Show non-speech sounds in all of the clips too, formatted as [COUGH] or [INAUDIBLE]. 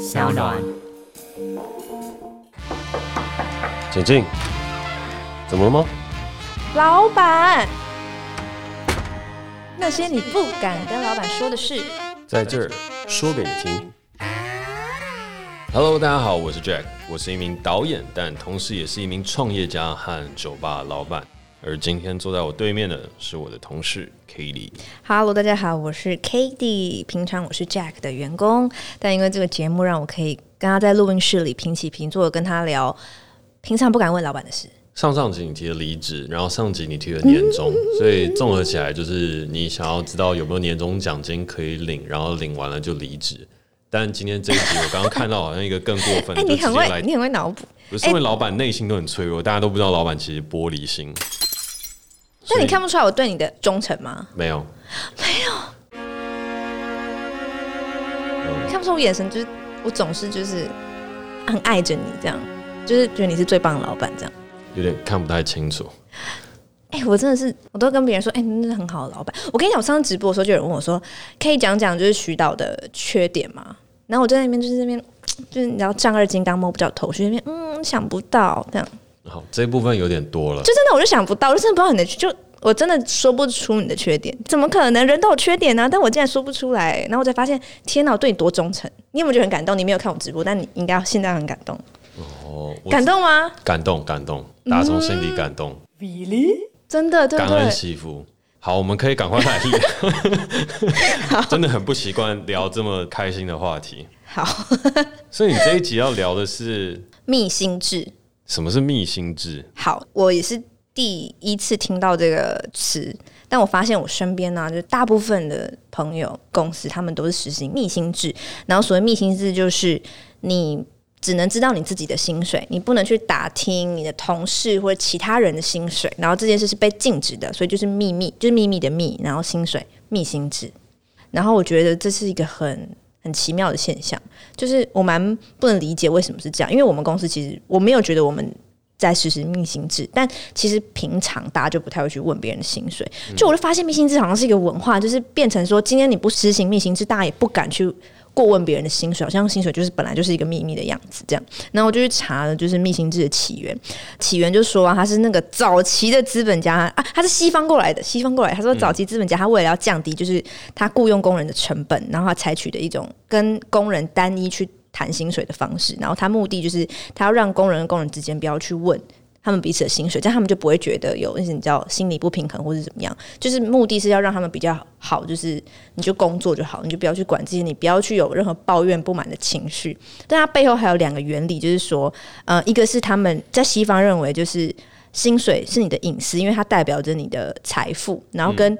小暖。请进。怎么了吗？老板，那些你不敢跟老板说的事，在这儿说给你听。Hello，大家好，我是 Jack，我是一名导演，但同时也是一名创业家和酒吧老板。而今天坐在我对面的是我的同事 Cady。Hello，大家好，我是 Cady。平常我是 Jack 的员工，但因为这个节目让我可以跟他在录音室里平起平坐的跟他聊平常不敢问老板的事。上上集你提了离职，然后上集你提了年终，嗯，[LAUGHS] 所以综合起来就是你想要知道有没有年终奖金可以领，然后领完了就离职。但今天这一集我刚刚看到好像一个更过分的，[LAUGHS] 哎，你很会，你很会脑补。不是因为老板内心都很脆弱，大家都不知道老板其实玻璃心。那你看不出来我对你的忠诚吗？没有，没有。看不出我眼神，就是我总是就是很爱着你，这样，就是觉得你是最棒的老板，这样。有点看不太清楚。哎、欸，我真的是，我都跟别人说，哎、欸，你是很好的老板。我跟你讲，我上次直播的时候，就有人问我说，可以讲讲就是徐导的缺点吗？然后我就在那边就是那边，就是你知道丈二金刚摸不着头绪，那边嗯想不到这样。好，这一部分有点多了。就真的我就想不到，我就真的不知道你的，就我真的说不出你的缺点，怎么可能？人都有缺点呢、啊，但我竟然说不出来。然后我才发现，天哪，我对你多忠诚。你有没有觉得很感动？你没有看我直播，但你应该现在很感动。哦，感动吗？感动，感动，打从心底感动。Really？真的，对对，感恩媳妇。好，我们可以赶快来聊。[LAUGHS] 真的很不习惯聊这么开心的话题。好，所以你这一集要聊的是 [LAUGHS] 密心志。什么是密心制？好，我也是第一次听到这个词，但我发现我身边呢、啊，就大部分的朋友、公司，他们都是实行密心制。然后所谓密心制，就是你。只能知道你自己的薪水，你不能去打听你的同事或者其他人的薪水，然后这件事是被禁止的，所以就是秘密，就是秘密的秘，然后薪水密心制。然后我觉得这是一个很很奇妙的现象，就是我蛮不能理解为什么是这样，因为我们公司其实我没有觉得我们在实施密薪制，但其实平常大家就不太会去问别人的薪水，就我就发现密薪制好像是一个文化，就是变成说今天你不实行密薪制，大家也不敢去。过问别人的薪水，好像薪水就是本来就是一个秘密的样子，这样。然后我就去查了，就是密心志的起源。起源就说啊，他是那个早期的资本家啊，他是西方过来的，西方过来。他说早期资本家他为了要降低就是他雇佣工人的成本，然后他采取的一种跟工人单一去谈薪水的方式。然后他目的就是他要让工人跟工人之间不要去问。他们彼此的薪水，这样他们就不会觉得有那些你知道心理不平衡或是怎么样。就是目的是要让他们比较好，就是你就工作就好，你就不要去管这些，你不要去有任何抱怨不满的情绪。但它背后还有两个原理，就是说，呃，一个是他们在西方认为就是薪水是你的隐私，因为它代表着你的财富，然后跟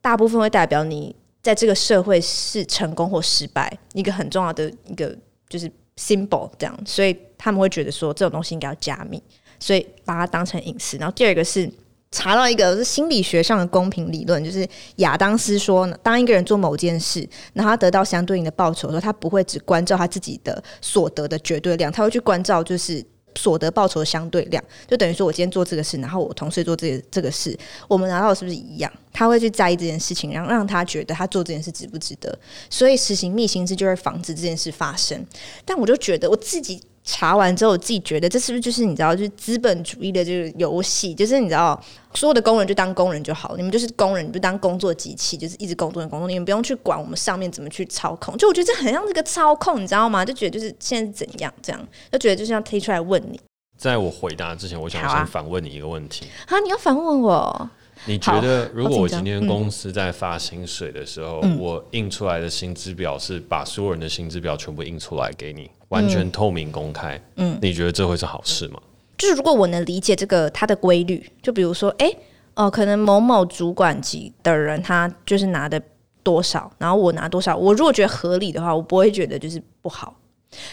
大部分会代表你在这个社会是成功或失败一个很重要的一个就是 symbol 这样，所以他们会觉得说这种东西应该要加密。所以把它当成隐私。然后第二个是查到一个是心理学上的公平理论，就是亚当斯说，当一个人做某件事，然后他得到相对应的报酬的时候，他不会只关照他自己的所得的绝对量，他会去关照就是所得报酬的相对量。就等于说我今天做这个事，然后我同事做这个这个事，我们拿到是不是一样？他会去在意这件事情，然后让他觉得他做这件事值不值得。所以实行密心制就会防止这件事发生。但我就觉得我自己。查完之后，我自己觉得这是不是就是你知道，就是资本主义的这个游戏，就是你知道，所有的工人就当工人就好，你们就是工人，你就当工作机器，就是一直工作的工作，你们不用去管我们上面怎么去操控。就我觉得这很像这个操控，你知道吗？就觉得就是现在是怎样这样，就觉得就是要推出来问你。在我回答之前，我想先反问你一个问题。好、啊，你要反问我？你觉得如果我今天公司在发薪水的时候，嗯、我印出来的薪资表是把所有人的薪资表全部印出来给你？完全透明公开，嗯，你觉得这会是好事吗？就是如果我能理解这个它的规律，就比如说，哎、欸，哦、呃，可能某某主管级的人他就是拿的多少，然后我拿多少，我如果觉得合理的话，我不会觉得就是不好。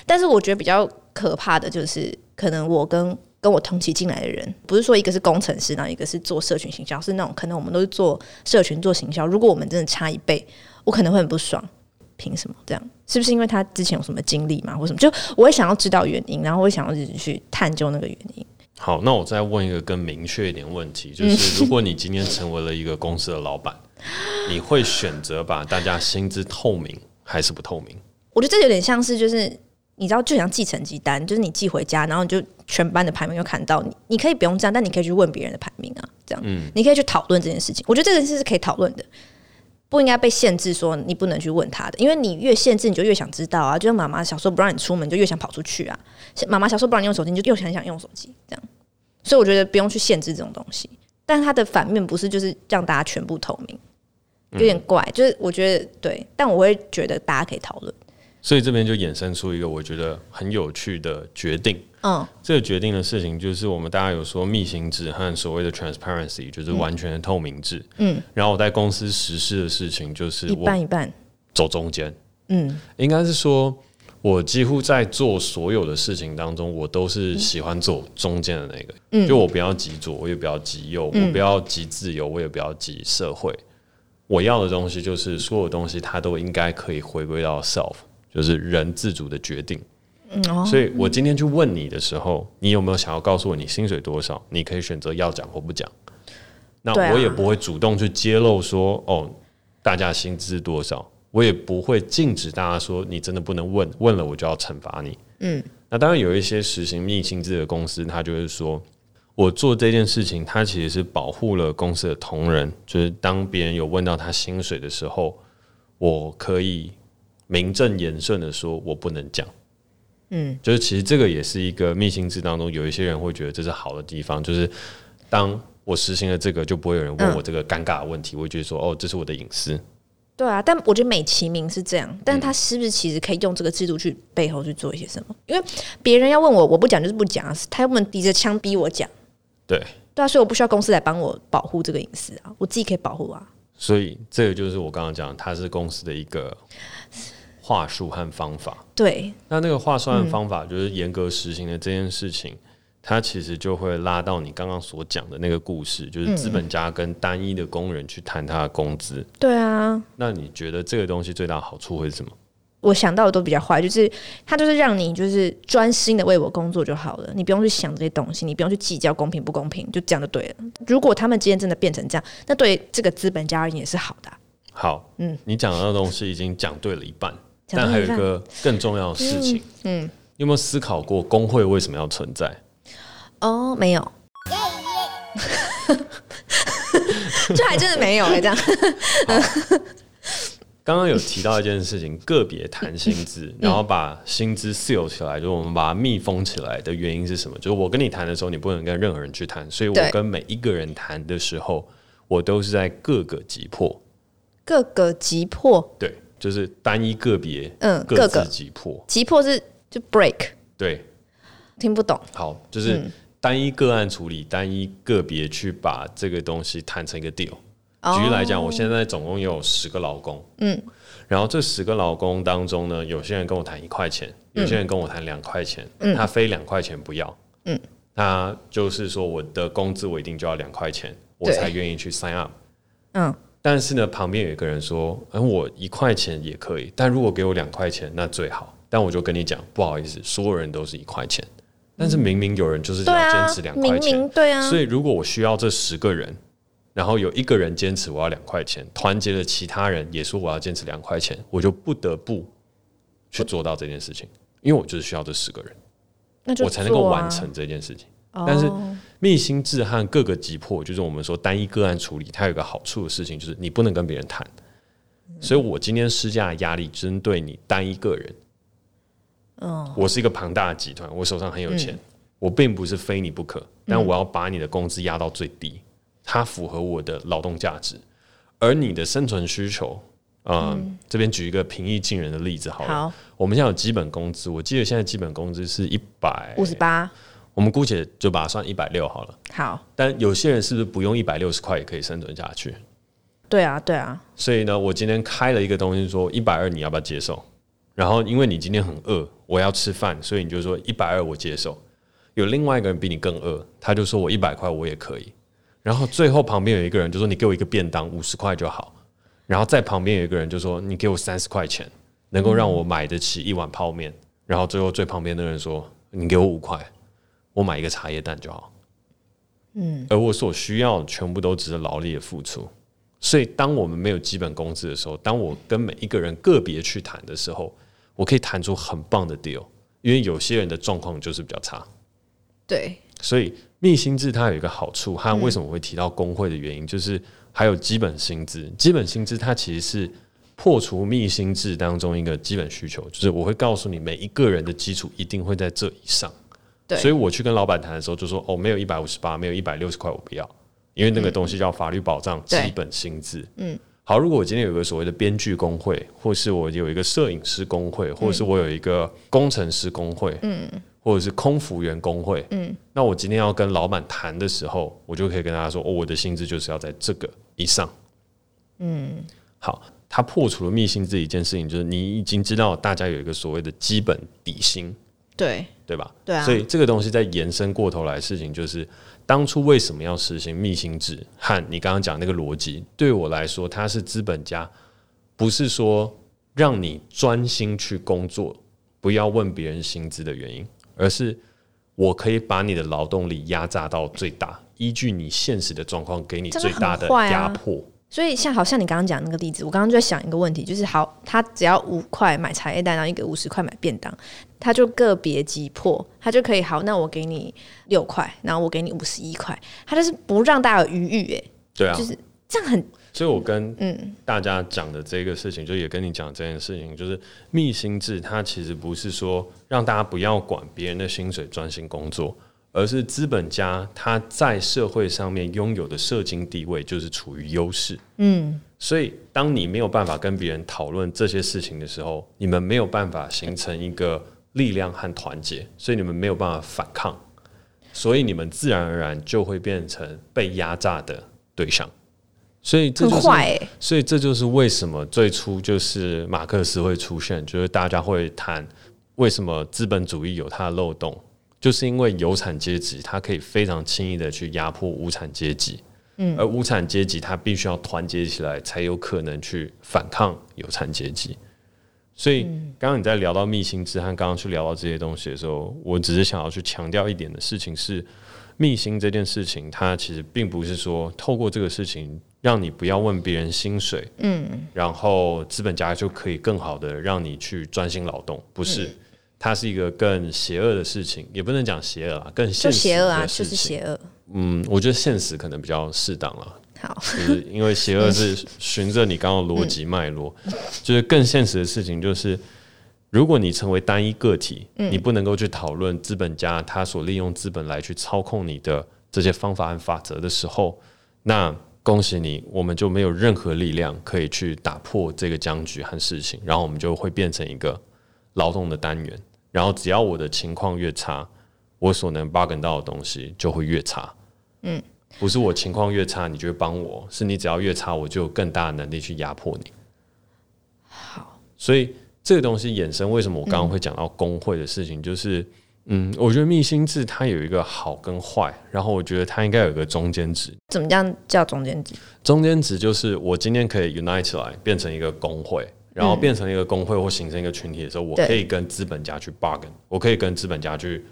但是我觉得比较可怕的就是，可能我跟跟我同期进来的人，不是说一个是工程师，然后一个是做社群行销，是那种可能我们都是做社群做行销，如果我们真的差一倍，我可能会很不爽。凭什么这样？是不是因为他之前有什么经历嘛，或什么？就我会想要知道原因，然后我会想要自己去探究那个原因。好，那我再问一个更明确一点问题，就是如果你今天成为了一个公司的老板，你会选择把大家薪资透明还是不透明？我觉得这有点像是就是你知道，就像寄成绩单，就是你寄回家，然后你就全班的排名就看到你，你可以不用这样，但你可以去问别人的排名啊，这样，嗯，你可以去讨论这件事情。我觉得这件事是可以讨论的。不应该被限制，说你不能去问他的，因为你越限制，你就越想知道啊。就像妈妈小时候不让你出门，就越想跑出去啊。妈妈小时候不让你用手机，你就又很想用手机，这样。所以我觉得不用去限制这种东西，但是它的反面不是就是让大家全部透明，有点怪。就是我觉得对，但我会觉得大家可以讨论。所以这边就衍生出一个我觉得很有趣的决定。嗯，这个决定的事情就是我们大家有说密行制和所谓的 transparency，就是完全的透明制。嗯，然后我在公司实施的事情就是我一半一半走中间。嗯，应该是说我几乎在做所有的事情当中，我都是喜欢走中间的那个。嗯，就我不要极左，我也不要极右，我不要极自由，我也不要极社会。我要的东西就是所有东西它都应该可以回归到 self。就是人自主的决定，所以我今天去问你的时候，你有没有想要告诉我你薪水多少？你可以选择要讲或不讲。那我也不会主动去揭露说，哦，大家薪资多少？我也不会禁止大家说，你真的不能问，问了我就要惩罚你。嗯，那当然有一些实行密薪制的公司，他就是说我做这件事情，他其实是保护了公司的同仁，就是当别人有问到他薪水的时候，我可以。名正言顺的说，我不能讲。嗯，就是其实这个也是一个密信制当中，有一些人会觉得这是好的地方，就是当我实行了这个，就不会有人问我这个尴尬的问题，我会觉得说，哦，这是我的隐私。对啊，但我觉得美其名是这样，但他是不是其实可以用这个制度去背后去做一些什么？因为别人要问我，我不讲就是不讲，他们抵着枪逼我讲。对，对啊，所以我不需要公司来帮我保护这个隐私啊，我自己可以保护啊。所以这个就是我刚刚讲，它是公司的一个。话术和方法，对，那那个话术和方法就是严格实行的这件事情，嗯、它其实就会拉到你刚刚所讲的那个故事，就是资本家跟单一的工人去谈他的工资、嗯。对啊，那你觉得这个东西最大的好处会是什么？我想到的都比较坏，就是他就是让你就是专心的为我工作就好了，你不用去想这些东西，你不用去计较公平不公平，就这样就对了。如果他们今天真的变成这样，那对这个资本家而言也是好的、啊。好，嗯，你讲的那东西已经讲对了一半。但还有一个更重要的事情，嗯，嗯，有没有思考过工会为什么要存在？哦，没有，[LAUGHS] 这还真的没有哎，这样。刚刚有提到一件事情，个别谈薪资，[LAUGHS] 然后把薪资 seal 起来，就是我们把它密封起来的原因是什么？就是我跟你谈的时候，你不能跟任何人去谈，所以我跟每一个人谈的时候，我都是在各个击破，各个击破，对。就是单一个别，嗯，各自击破，击破是就 break，对，听不懂。好，就是单一个案处理，嗯、单一个别去把这个东西谈成一个 deal。举例来讲，我现在总共有十个劳工，嗯，然后这十个劳工当中呢，有些人跟我谈一块钱，有些人跟我谈两块钱，嗯，他非两块钱不要，嗯，他就是说我的工资我一定就要两块钱，我才愿意去 sign up，嗯。但是呢，旁边有一个人说：“嗯，我一块钱也可以，但如果给我两块钱，那最好。”但我就跟你讲，不好意思，所有人都是一块钱。但是明明有人就是要坚持两块钱，对啊。所以如果我需要这十个人，然后有一个人坚持我要两块钱，团结了其他人也说我要坚持两块钱，我就不得不去做到这件事情，因为我就是需要这十个人，我才能够完成这件事情。但是密心制和各个击破，就是我们说单一个案处理，它有一个好处的事情，就是你不能跟别人谈。所以我今天施加的压力针对你单一个人。嗯我是一个庞大的集团，我手上很有钱，我并不是非你不可，但我要把你的工资压到最低，它符合我的劳动价值，而你的生存需求，嗯，这边举一个平易近人的例子好了。我们现在有基本工资，我记得现在基本工资是一百五十八。我们姑且就把它算一百六好了。好，但有些人是不是不用一百六十块也可以生存下去？对啊，对啊。所以呢，我今天开了一个东西，说一百二，你要不要接受？然后因为你今天很饿，我要吃饭，所以你就说一百二我接受。有另外一个人比你更饿，他就说我一百块我也可以。然后最后旁边有一个人就说你给我一个便当五十块就好。然后在旁边有一个人就说你给我三十块钱，能够让我买得起一碗泡面。然后最后最旁边的人说你给我五块。我买一个茶叶蛋就好，嗯，而我所需要全部都只是劳力的付出，所以当我们没有基本工资的时候，当我跟每一个人个别去谈的时候，我可以谈出很棒的 deal。因为有些人的状况就是比较差，对，所以密薪制它有一个好处，它为什么会提到工会的原因，嗯、就是还有基本薪资。基本薪资它其实是破除密薪制当中一个基本需求，就是我会告诉你每一个人的基础一定会在这以上。对，所以我去跟老板谈的时候就说，哦，没有一百五十八，没有一百六十块，我不要，因为那个东西叫法律保障基本薪资。嗯。好，如果我今天有一个所谓的编剧工会，或是我有一个摄影师工会，或者是我有一个工程师工会，嗯，或者是空服员工会，嗯，那我今天要跟老板谈的时候，我就可以跟大家说，哦，我的薪资就是要在这个以上，嗯，好，他破除了密薪这一件事情，就是你已经知道大家有一个所谓的基本底薪，对，对吧？对啊，所以这个东西在延伸过头来的事情就是。当初为什么要实行密薪制？和你刚刚讲那个逻辑，对我来说，它是资本家，不是说让你专心去工作，不要问别人薪资的原因，而是我可以把你的劳动力压榨到最大，依据你现实的状况，给你最大的压迫。所以像好像你刚刚讲那个例子，我刚刚就在想一个问题，就是好，他只要五块买茶叶蛋，然后一个五十块买便当，他就个别击破，他就可以好，那我给你六块，然后我给你五十一块，他就是不让大家有余裕，哎，对啊，就是这样很。所以我跟嗯大家讲的这个事情，就也跟你讲这件事情，就是密薪制，它其实不是说让大家不要管别人的薪水，专心工作。而是资本家他在社会上面拥有的社经地位就是处于优势，嗯，所以当你没有办法跟别人讨论这些事情的时候，你们没有办法形成一个力量和团结，所以你们没有办法反抗，所以你们自然而然就会变成被压榨的对象，所以这就是，所以这就是为什么最初就是马克思会出现，就是大家会谈为什么资本主义有它的漏洞。就是因为有产阶级，他可以非常轻易的去压迫无产阶级，嗯，而无产阶级他必须要团结起来，才有可能去反抗有产阶级。所以，刚刚你在聊到密薪制和刚刚去聊到这些东西的时候，我只是想要去强调一点的事情是，密薪这件事情，它其实并不是说透过这个事情让你不要问别人薪水，嗯，然后资本家就可以更好的让你去专心劳动，不是。它是一个更邪恶的事情，也不能讲邪恶啊，更。邪恶啊，就是邪恶。嗯，我觉得现实可能比较适当了。好，就是因为邪恶是 [LAUGHS] 循着你刚刚逻辑脉络，嗯、就是更现实的事情就是，如果你成为单一个体，嗯、你不能够去讨论资本家他所利用资本来去操控你的这些方法和法则的时候，那恭喜你，我们就没有任何力量可以去打破这个僵局和事情，然后我们就会变成一个劳动的单元。然后只要我的情况越差，我所能 bargain 到的东西就会越差。嗯，不是我情况越差，你就会帮我，是你只要越差，我就有更大的能力去压迫你。好，所以这个东西衍生，为什么我刚刚会讲到工会的事情？嗯、就是，嗯，我觉得密心制它有一个好跟坏，然后我觉得它应该有一个中间值。怎么样叫中间值？中间值就是我今天可以 unite 起来变成一个工会。然后变成一个工会或形成一个群体的时候，我可以跟资本家去 bargain，我可以跟资本家去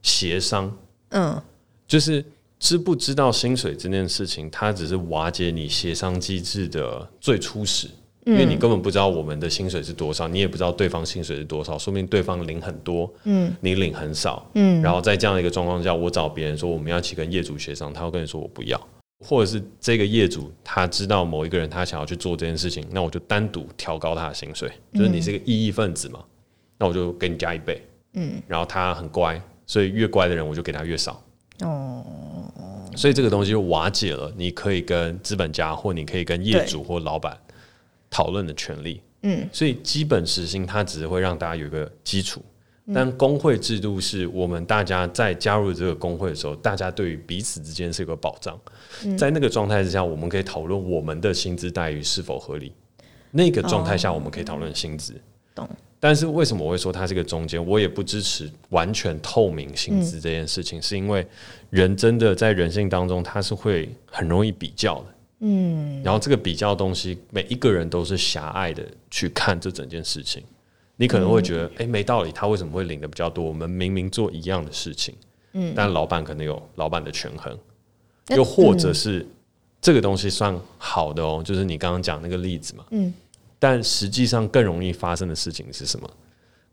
协商。嗯，就是知不知道薪水这件事情，它只是瓦解你协商机制的最初始，因为你根本不知道我们的薪水是多少，你也不知道对方薪水是多少，说明对方领很多，嗯，你领很少，嗯，然后在这样的一个状况下，我找别人说我们要去跟业主协商，他会跟你说我不要。或者是这个业主他知道某一个人他想要去做这件事情，那我就单独调高他的薪水，就是你是一个异议分子嘛，那我就给你加一倍，嗯，然后他很乖，所以越乖的人我就给他越少，哦，所以这个东西就瓦解了，你可以跟资本家或你可以跟业主或老板讨论的权利，嗯，所以基本时薪它只是会让大家有一个基础。但工会制度是我们大家在加入这个工会的时候，大家对于彼此之间是一个保障。在那个状态之下，我们可以讨论我们的薪资待遇是否合理。那个状态下，我们可以讨论薪资。懂。但是为什么我会说它是个中间？我也不支持完全透明薪资这件事情，是因为人真的在人性当中，他是会很容易比较的。嗯。然后这个比较东西，每一个人都是狭隘的去看这整件事情。你可能会觉得，哎、嗯欸，没道理，他为什么会领的比较多？我们明明做一样的事情，嗯，但老板可能有老板的权衡，嗯、又或者是这个东西算好的哦，就是你刚刚讲那个例子嘛，嗯，但实际上更容易发生的事情是什么？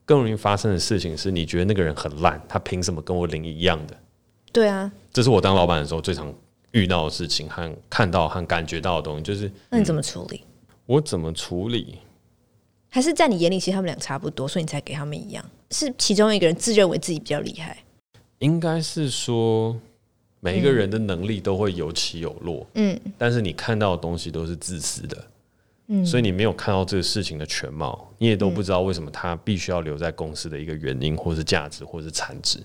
更容易发生的事情是，你觉得那个人很烂，他凭什么跟我领一样的？对啊，这是我当老板的时候最常遇到的事情和看到和感觉到的东西。就是那你怎么处理？嗯，我怎么处理？还是在你眼里，其实他们俩差不多，所以你才给他们一样？是其中一个人自认为自己比较厉害？应该是说，每一个人的能力都会有起有落，嗯，但是你看到的东西都是自私的，嗯，所以你没有看到这个事情的全貌，你也都不知道为什么他必须要留在公司的一个原因，或是价值，或是产值。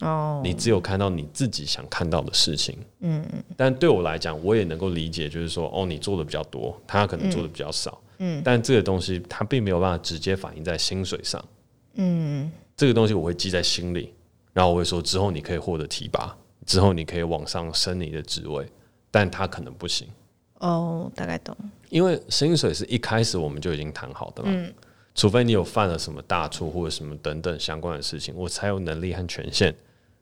哦，你只有看到你自己想看到的事情，嗯，但对我来讲，我也能够理解，就是说，哦，你做的比较多，他可能做的比较少。嗯，但这个东西它并没有办法直接反映在薪水上。嗯，这个东西我会记在心里，然后我会说之后你可以获得提拔，之后你可以往上升你的职位，但他可能不行。哦，大概懂。因为薪水是一开始我们就已经谈好的嘛。嗯，除非你有犯了什么大错或者什么等等相关的事情，我才有能力和权限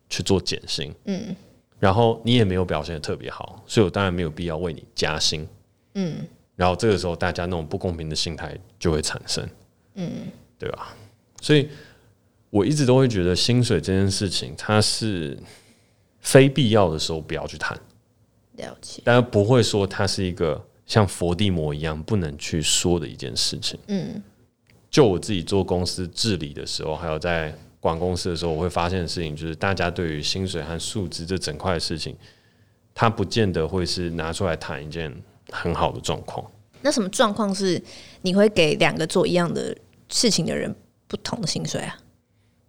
去做减薪。嗯，然后你也没有表现得特别好，所以我当然没有必要为你加薪。嗯。然后这个时候，大家那种不公平的心态就会产生，嗯，对吧？所以我一直都会觉得薪水这件事情，它是非必要的时候不要去谈，了解。但不会说它是一个像佛地魔一样不能去说的一件事情。嗯，就我自己做公司治理的时候，还有在管公司的时候，我会发现的事情就是，大家对于薪水和数字这整块的事情，它不见得会是拿出来谈一件。很好的状况。那什么状况是你会给两个做一样的事情的人不同的薪水啊？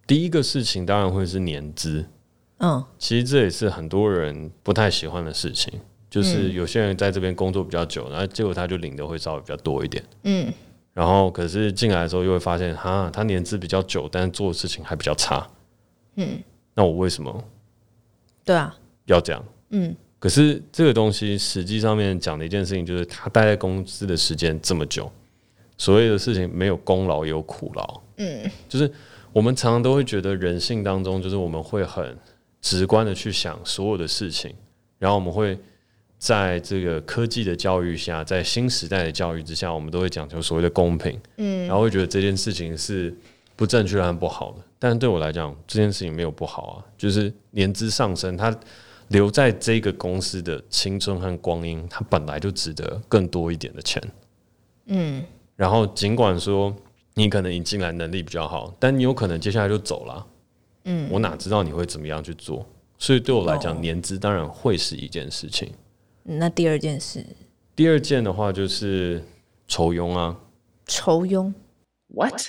第一个事情当然会是年资。嗯，其实这也是很多人不太喜欢的事情。就是有些人在这边工作比较久，然后结果他就领的会稍微比较多一点。嗯，然后可是进来的时候又会发现，哈，他年资比较久，但是做的事情还比较差。嗯，那我为什么？对啊，要这样。嗯。可是这个东西实际上面讲的一件事情，就是他待在公司的时间这么久，所谓的事情没有功劳也有苦劳。嗯，就是我们常常都会觉得人性当中，就是我们会很直观的去想所有的事情，然后我们会在这个科技的教育下，在新时代的教育之下，我们都会讲求所谓的公平。嗯，然后会觉得这件事情是不正确和不好的。但对我来讲，这件事情没有不好啊，就是年资上升，它。留在这个公司的青春和光阴，它本来就值得更多一点的钱。嗯，然后尽管说你可能引进来能力比较好，但你有可能接下来就走了。嗯，我哪知道你会怎么样去做？所以对我来讲，哦、年资当然会是一件事情。那第二件事，第二件的话就是酬庸啊。酬庸？What？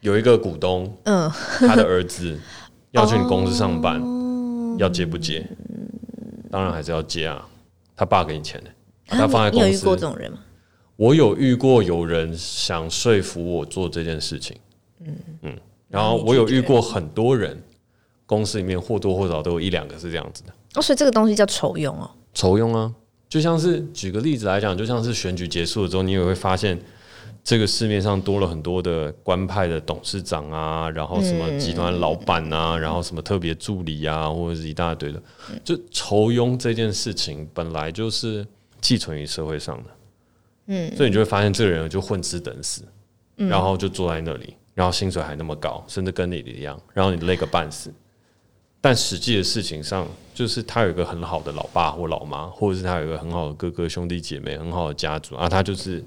有一个股东，嗯，他的儿子要去你公司上班，[LAUGHS] 哦、要接不接？当然还是要接啊，他爸给你钱的，把他放在公司。你有遇过这种人吗？我有遇过有人想说服我做这件事情，嗯嗯，然后我有遇过很多人，公司里面或多或少都有一两个是这样子的。哦，所以这个东西叫酬庸哦。酬庸啊，就像是举个例子来讲，就像是选举结束了之后，你也会发现。这个市面上多了很多的官派的董事长啊，然后什么集团老板啊，然后什么特别助理啊，或者是一大堆的。就酬庸这件事情本来就是寄存于社会上的，嗯，所以你就会发现这个人就混吃等死，然后就坐在那里，然后薪水还那么高，甚至跟你的一样，然后你累个半死。但实际的事情上，就是他有一个很好的老爸或老妈，或者是他有一个很好的哥哥兄弟姐妹，很好的家族啊，他就是。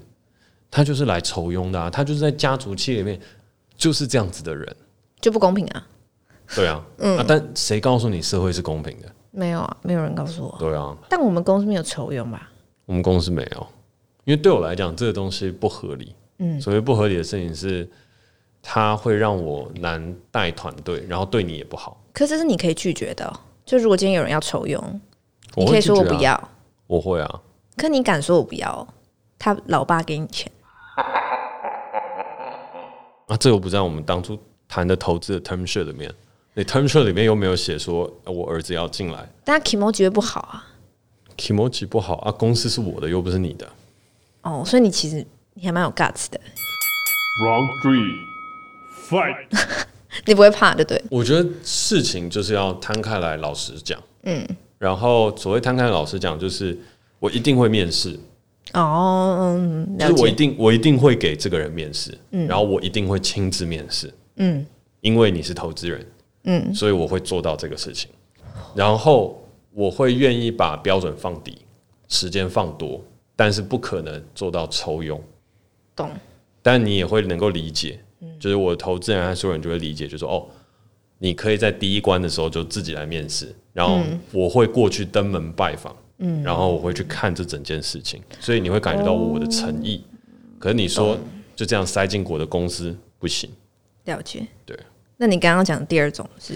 他就是来酬庸的啊，他就是在家族企业里面就是这样子的人，就不公平啊。对啊，嗯啊，但谁告诉你社会是公平的？没有啊，没有人告诉我。对啊，但我们公司没有酬庸吧？我们公司没有，因为对我来讲，这个东西不合理。嗯，所谓不合理的事情是，他会让我难带团队，然后对你也不好。可是这是你可以拒绝的喔，就如果今天有人要酬庸，你可以说我不要。我会啊。可你敢说我不要？他老爸给你钱。啊，这又不在我们当初谈的投资的 term sheet 里面。那 term sheet 里面又没有写说我儿子要进来，但 kimochi 不好啊。kimochi 不好啊，公司是我的，又不是你的。哦，所以你其实你还蛮有 guts 的。Round three, fight。[LAUGHS] 你不会怕，对不对？我觉得事情就是要摊开来，老实讲。嗯。然后所谓摊开来老实讲，就是我一定会面试。哦，嗯，就是我一定我一定会给这个人面试，嗯，然后我一定会亲自面试，嗯，因为你是投资人，嗯，所以我会做到这个事情，然后我会愿意把标准放低，时间放多，但是不可能做到抽佣。懂。但你也会能够理解，就是我投资人和所有人就会理解，就说哦，你可以在第一关的时候就自己来面试，然后我会过去登门拜访，嗯，然后我会去看这整件事情，所以你会感觉到我的诚意。可是你说就这样塞进我的公司不行，了解。对，那你刚刚讲第二种是？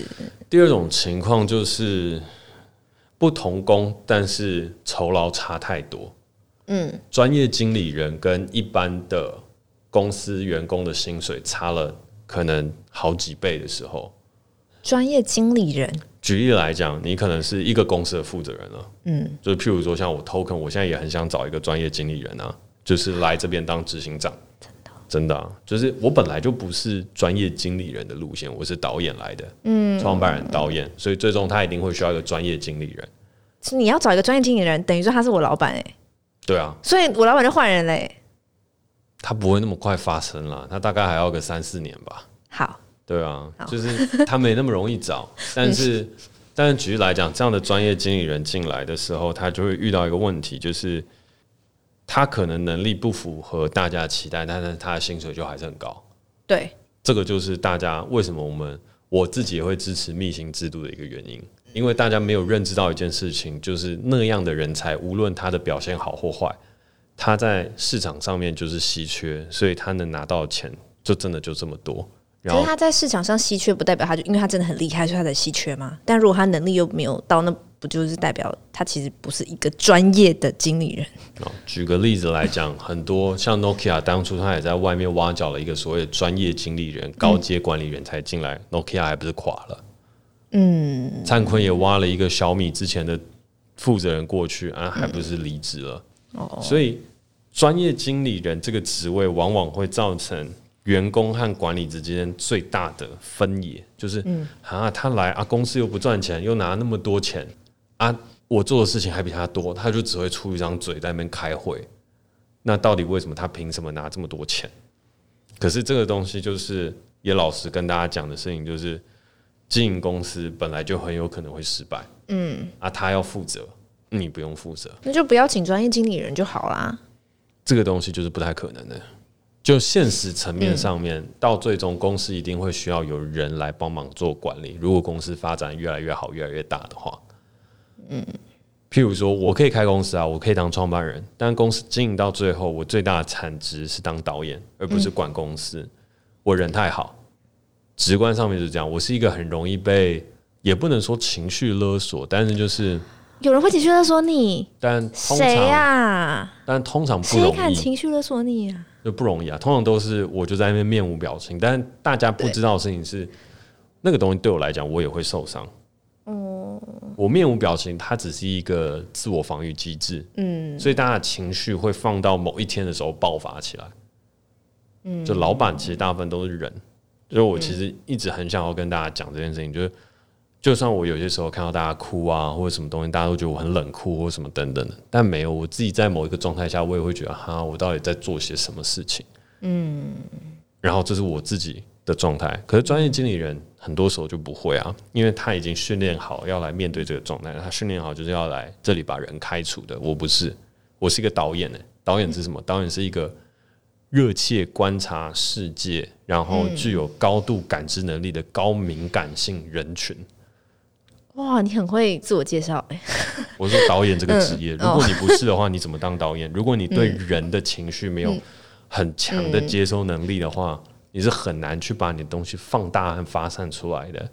第二种情况就是不同工，但是酬劳差太多。嗯，专业经理人跟一般的。公司员工的薪水差了可能好几倍的时候，专业经理人，举例来讲，你可能是一个公司的负责人了，嗯，就譬如说像我 Token，我现在也很想找一个专业经理人啊，就是来这边当执行长，真的，真的啊，就是我本来就不是专业经理人的路线，我是导演来的，嗯，创办人导演，所以最终他一定会需要一个专业经理人。你要找一个专业经理人，等于说他是我老板哎，对啊，所以我老板就换人嘞。他不会那么快发生了，他大概还要个三四年吧。好，对啊，就是他没那么容易找。[LAUGHS] 但是，但是举例来讲，这样的专业经理人进来的时候，他就会遇到一个问题，就是他可能能力不符合大家的期待，但是他的薪水就还是很高。对，这个就是大家为什么我们我自己也会支持密薪制度的一个原因，因为大家没有认知到一件事情，就是那样的人才，无论他的表现好或坏。他在市场上面就是稀缺，所以他能拿到钱就真的就这么多。然后其实他在市场上稀缺，不代表他就因为他真的很厉害，所以他才稀缺吗？但如果他能力又没有到，那不就是代表他其实不是一个专业的经理人？哦，举个例子来讲，很多像 Nokia 当初他也在外面挖角了一个所谓的专业经理人、高阶管理员才进来，嗯，Nokia 还不是垮了？嗯，灿坤也挖了一个小米之前的负责人过去啊，还不是离职了？嗯所以，专业经理人这个职位往往会造成员工和管理之间最大的分野，就是，嗯，啊，他来啊，公司又不赚钱，又拿那么多钱啊，我做的事情还比他多，他就只会出一张嘴在那边开会。那到底为什么他凭什么拿这么多钱？可是这个东西就是也老实跟大家讲的事情，就是经营公司本来就很有可能会失败，嗯，啊，他要负责。你不用负责，那就不要请专业经理人就好啦。这个东西就是不太可能的。就现实层面上面，嗯、到最终公司一定会需要有人来帮忙做管理。如果公司发展越来越好、越来越大的话，嗯，譬如说我可以开公司啊，我可以当创办人，但公司经营到最后，我最大的产值是当导演，而不是管公司。嗯、我人太好，直观上面就是这样。我是一个很容易被，也不能说情绪勒索，但是就是。有人会情绪勒索你，但谁呀？但通常不容易。谁敢情绪勒索你啊？就不容易啊！通常都是我就在那边面无表情，但大家不知道的事情是，那个东西对我来讲，我也会受伤。哦，我面无表情，它只是一个自我防御机制。嗯，所以大家的情绪会放到某一天的时候爆发起来。嗯，就老板其实大部分都是人，所以我其实一直很想要跟大家讲这件事情，就是。就算我有些时候看到大家哭啊，或者什么东西，大家都觉得我很冷酷或什么等等的，但没有，我自己在某一个状态下，我也会觉得哈，我到底在做些什么事情？嗯，然后这是我自己的状态。可是专业经理人很多时候就不会啊，因为他已经训练好要来面对这个状态，他训练好就是要来这里把人开除的。我不是，我是一个导演呢。导演是什么？导演是一个热切观察世界，然后具有高度感知能力的高敏感性人群。哇，你很会自我介绍哎！[LAUGHS] 我说导演这个职业，嗯、如果你不是的话，你怎么当导演？如果你对人的情绪没有很强的接收能力的话，嗯、你是很难去把你的东西放大和发散出来的。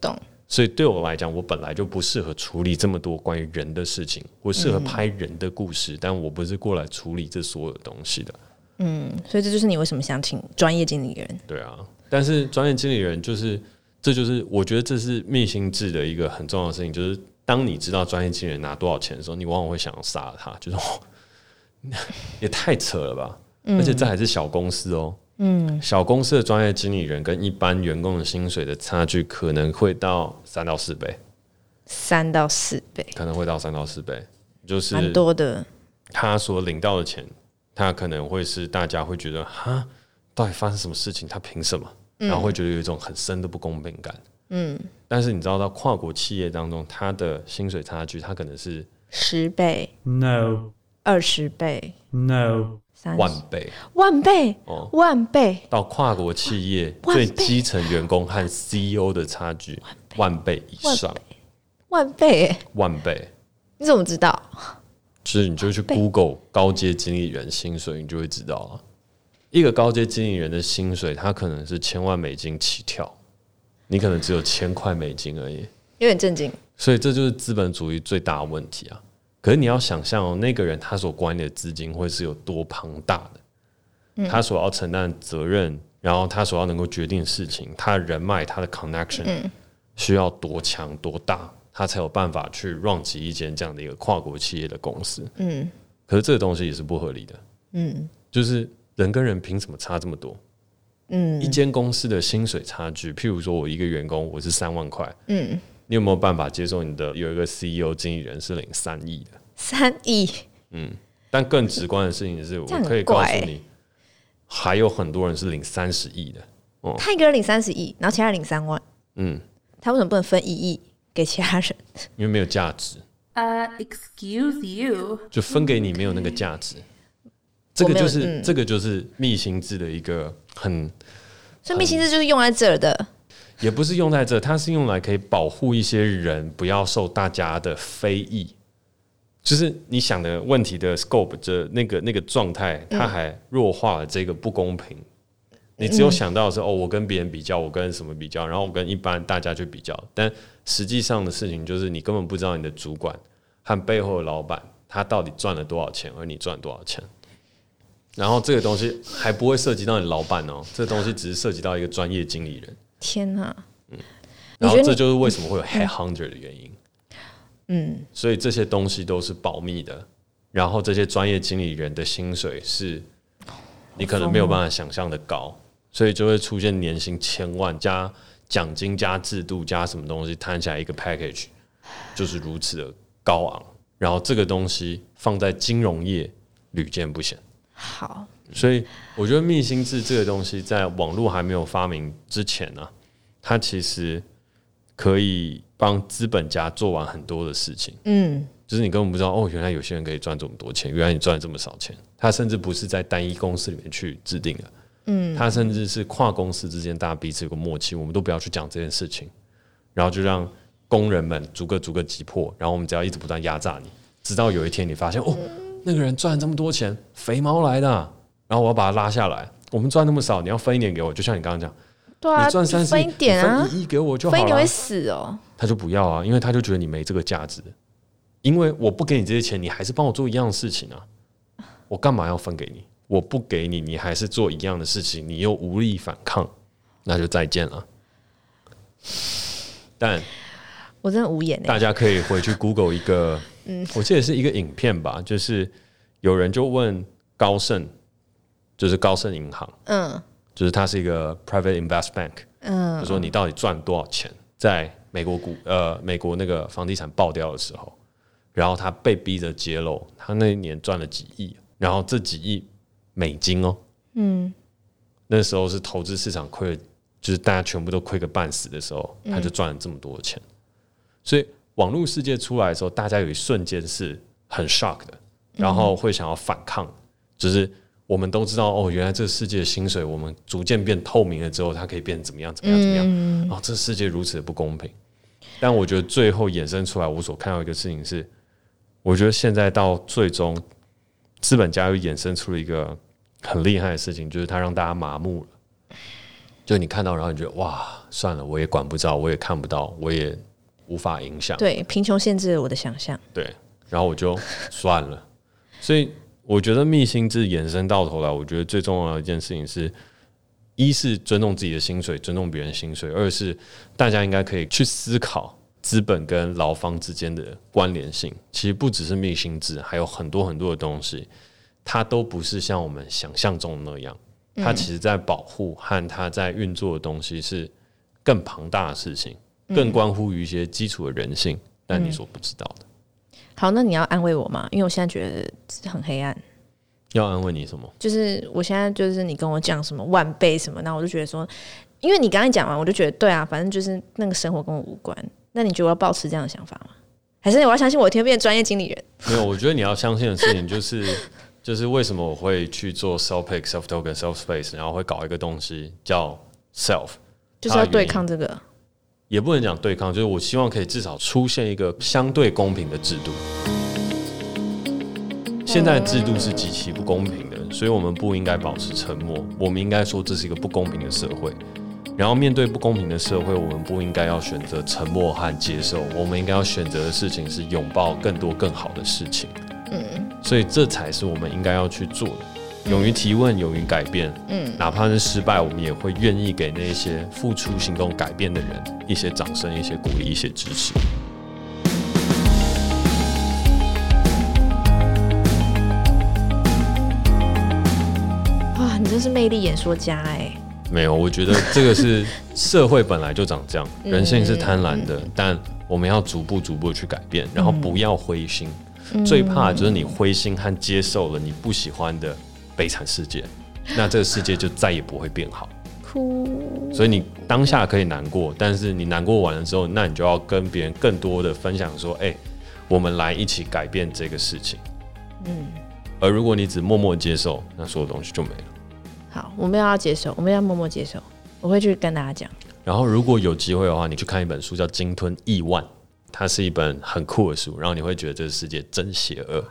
懂。所以对我来讲，我本来就不适合处理这么多关于人的事情。我适合拍人的故事，嗯、但我不是过来处理这所有的东西的。嗯，所以这就是你为什么想请专业经理人？对啊，但是专业经理人就是。这就是我觉得这是密心制的一个很重要的事情，就是当你知道专业经理人拿多少钱的时候，你往往会想要杀了他，就是也太扯了吧！嗯、而且这还是小公司哦，嗯，小公司的专业经理人跟一般员工的薪水的差距可能会到三到四倍，三到四倍，可能会到三到四倍，就是蛮多的。他所领到的钱，他可能会是大家会觉得哈，到底发生什么事情？他凭什么？然后会觉得有一种很深的不公平感。嗯，但是你知道，到跨国企业当中，它的薪水差距，它可能是十倍，no，二十倍，no，万倍，万倍，哦，万倍。到跨国企业最基层员工和 CEO 的差距，万倍以上，万倍，万倍。你怎么知道？就是你就去 Google 高阶经理人薪水，你就会知道了。一个高阶经理人的薪水，他可能是千万美金起跳。你可能只有千块美金而已，有点震惊。所以这就是资本主义最大的问题啊！可是你要想象哦，那个人他所管理的资金会是有多庞大的，他所要承担的责任，然后他所要能够决定的事情，他的人脉、他的 connection 需要多强多大，他才有办法去 run 起一间这样的一个跨国企业的公司。嗯，可是这个东西也是不合理的。嗯，就是人跟人凭什么差这么多？嗯，一间公司的薪水差距，譬如说我一个员工我是三万块，嗯，你有没有办法接受你的有一个 CEO 经理人是领三亿的？三亿，嗯，但更直观的事情是，我可以告诉你，还有很多人是领三十亿的。哦，他一个人领三十亿，然后其他人领三万，嗯，他为什么不能分一亿给其他人？因为没有价值。呃，Excuse you，就分给你没有那个价值。这个就是、嗯、这个就是密薪制的一个很，所以密薪制就是用在这儿的，也不是用在这儿，它是用来可以保护一些人不要受大家的非议，就是你想的问题的 scope 这那个那个状态，它还弱化了这个不公平。嗯、你只有想到的是哦，我跟别人比较，我跟什么比较，然后我跟一般大家去比较，但实际上的事情就是你根本不知道你的主管和背后的老板他到底赚了多少钱，而你赚多少钱。然后这个东西还不会涉及到你老板哦，这个东西只是涉及到一个专业经理人。天哪！嗯，然后这就是为什么会有 headhunter 的原因。嗯，所以这些东西都是保密的。然后这些专业经理人的薪水是，你可能没有办法想象的高，所以就会出现年薪千万加奖金加制度加什么东西摊起来一个 package，就是如此的高昂。然后这个东西放在金融业屡见不鲜。好，所以我觉得密心制这个东西，在网络还没有发明之前呢、啊，它其实可以帮资本家做完很多的事情。嗯，就是你根本不知道哦，原来有些人可以赚这么多钱，原来你赚这么少钱。他甚至不是在单一公司里面去制定的，嗯，他甚至是跨公司之间大家彼此有个默契，我们都不要去讲这件事情，然后就让工人们逐个逐个击破，然后我们只要一直不断压榨你，直到有一天你发现哦。那个人赚这么多钱，肥猫来的，然后我要把他拉下来。我们赚那么少，你要分一点给我，就像你刚刚讲，对啊，你赚三十，分一点啊，分一亿给我就好了。分一点会死哦。他就不要啊，因为他就觉得你没这个价值。因为我不给你这些钱，你还是帮我做一样的事情啊。我干嘛要分给你？我不给你，你还是做一样的事情，你又无力反抗，那就再见了。但我真的无言。大家可以回去 Google 一个。嗯，我记得是一个影片吧，就是有人就问高盛，就是高盛银行，嗯，就是它是一个 private invest bank，嗯，就说你到底赚多少钱，在美国股呃美国那个房地产爆掉的时候，然后他被逼着揭露，他那一年赚了几亿，然后这几亿美金哦，嗯，那时候是投资市场亏，就是大家全部都亏个半死的时候，他就赚了这么多钱，所以。网络世界出来的时候，大家有一瞬间是很 shock 的，然后会想要反抗。就是我们都知道，哦，原来这个世界的薪水，我们逐渐变透明了之后，它可以变怎么样？怎么样？怎么样？哦，这世界如此的不公平。但我觉得最后衍生出来，我所看到一个事情是，我觉得现在到最终，资本家又衍生出了一个很厉害的事情，就是他让大家麻木了。就你看到，然后你觉得哇，算了，我也管不着，我也看不到，我也。无法影响，对，贫穷限制了我的想象。对，然后我就算了。[LAUGHS] 所以我觉得密心制延伸到头来，我觉得最重要的一件事情是：一是尊重自己的薪水，尊重别人薪水；二是大家应该可以去思考资本跟劳方之间的关联性。其实不只是密薪制，还有很多很多的东西，它都不是像我们想象中的那样。它其实在保护和它在运作的东西是更庞大的事情。更关乎于一些基础的人性，嗯，但你所不知道的。好，那你要安慰我吗？因为我现在觉得很黑暗。要安慰你什么？就是我现在就是你跟我讲什么万倍什么，那我就觉得说，因为你刚才讲完，我就觉得对啊，反正就是那个生活跟我无关。那你觉得我要保持这样的想法吗？还是我要相信我一天变专业经理人？没有，我觉得你要相信的事情就是，[LAUGHS] 就是为什么我会去做 self pick、self token、self space，然后会搞一个东西叫 self，就是要对抗这个。也不能讲对抗，就是我希望可以至少出现一个相对公平的制度。现在制度是极其不公平的，所以我们不应该保持沉默。我们应该说这是一个不公平的社会。然后面对不公平的社会，我们不应该要选择沉默和接受，我们应该要选择的事情是拥抱更多更好的事情。嗯，所以这才是我们应该要去做的。勇于提问，勇于改变。嗯，哪怕是失败，我们也会愿意给那些付出行动改变的人一些掌声、一些鼓励、一些支持。哇，你真是魅力演说家哎！没有，我觉得这个是社会本来就长这样，[LAUGHS] 人性是贪婪的，但我们要逐步逐步去改变，然后不要灰心。最怕就是你灰心和接受了你不喜欢的悲惨世界，那这个世界就再也不会变好。[LAUGHS] 哭。所以你当下可以难过，但是你难过完了之后，那你就要跟别人更多的分享说：“哎，我们来一起改变这个事情。”嗯。而如果你只默默接受，那所有东西就没了。好，我们要接受，我们要默默接受。我会去跟大家讲。然后，如果有机会的话，你去看一本书，叫《鲸吞亿万》，它是一本很酷的书，然后你会觉得这个世界真邪恶，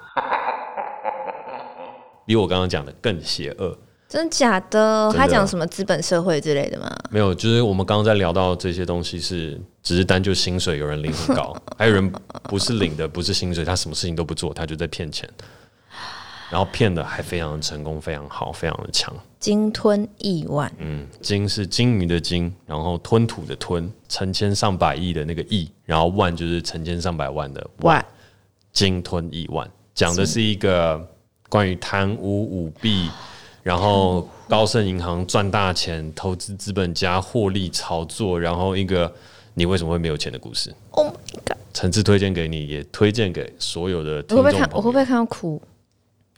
比我刚刚讲的更邪恶。真的假的？他讲什么资本社会之类的吗？没有，就是我们刚刚在聊到这些东西是，只是单就薪水，有人领很高，[LAUGHS] 还有人不是领的，不是薪水，他什么事情都不做，他就在骗钱。然后骗的还非常的成功，非常好，非常的强。鲸吞亿万，嗯，鲸是鲸鱼的鲸，然后吞吐的吞，成千上百亿的那个亿，然后万就是成千上百万的万。鲸吞亿万，讲的是一个关于贪污舞弊，然后高盛银行赚大钱，投资资本家获利炒作，然后一个你为什么会没有钱的故事。Oh my god！诚挚推荐给你，也推荐给所有的听众。我会不会看？我会不会看到哭？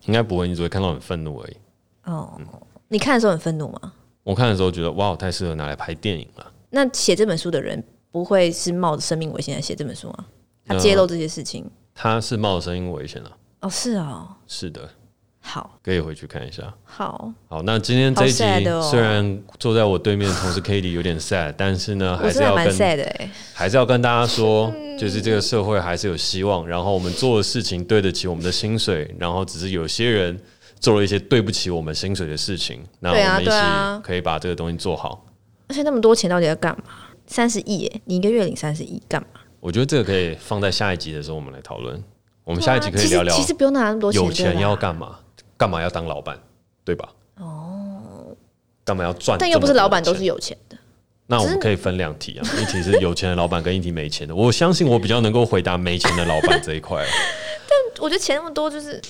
应该不会，你只会看到很愤怒而已。哦，嗯、你看的时候很愤怒吗？我看的时候觉得哇，太适合拿来拍电影了。那写这本书的人不会是冒着生命危险来写这本书吗？他揭露这些事情，他是冒着生命危险了。哦，是哦，是的。好，可以回去看一下。好，好，那今天这一集、哦、虽然坐在我对面的同事 Katie 有点 sad，[LAUGHS] 但是呢，还是要跟还是要跟大家说，就是这个社会还是有希望。然后我们做的事情对得起我们的薪水，然后只是有些人做了一些对不起我们薪水的事情。那我们一起可以把这个东西做好。而且那么多钱到底要干嘛？三十亿耶，你一个月领三十亿干嘛？我觉得这个可以放在下一集的时候我们来讨论。我们下一集可以聊聊，其实不用拿那么多钱，有钱要干嘛？干嘛要当老板，对吧？哦，干嘛要赚？但又不是老板都是有钱的。那我们可以分两题啊，[LAUGHS] 一题是有钱的老板，跟一题没钱的。我相信我比较能够回答没钱的老板这一块。[LAUGHS] 但我觉得钱那么多，就是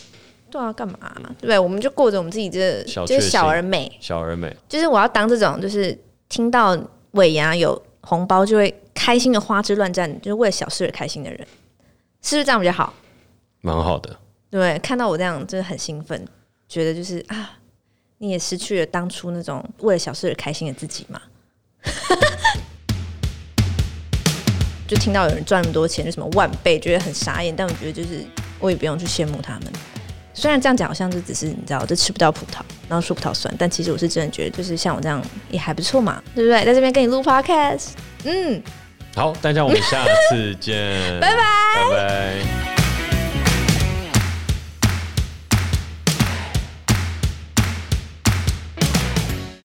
对啊，干嘛？对不对？我们就过着我们自己这就是小而美，小而美。就是我要当这种，就是听到尾牙有红包就会开心的花枝乱颤，就是为了小事而开心的人，是不是这样比较好？蛮好的。对，看到我这样真的很兴奋，觉得就是啊，你也失去了当初那种为了小事而开心的自己嘛。[LAUGHS] 就听到有人赚那么多钱，就什么万倍，觉得很傻眼。但我觉得就是我也不用去羡慕他们。虽然这样讲好像就只是你知道，就吃不到葡萄，然后说葡萄酸，但其实我是真的觉得，就是像我这样也还不错嘛，对不对？在这边跟你录 podcast，嗯，好，大家我们下次见，[LAUGHS] 拜拜，拜拜。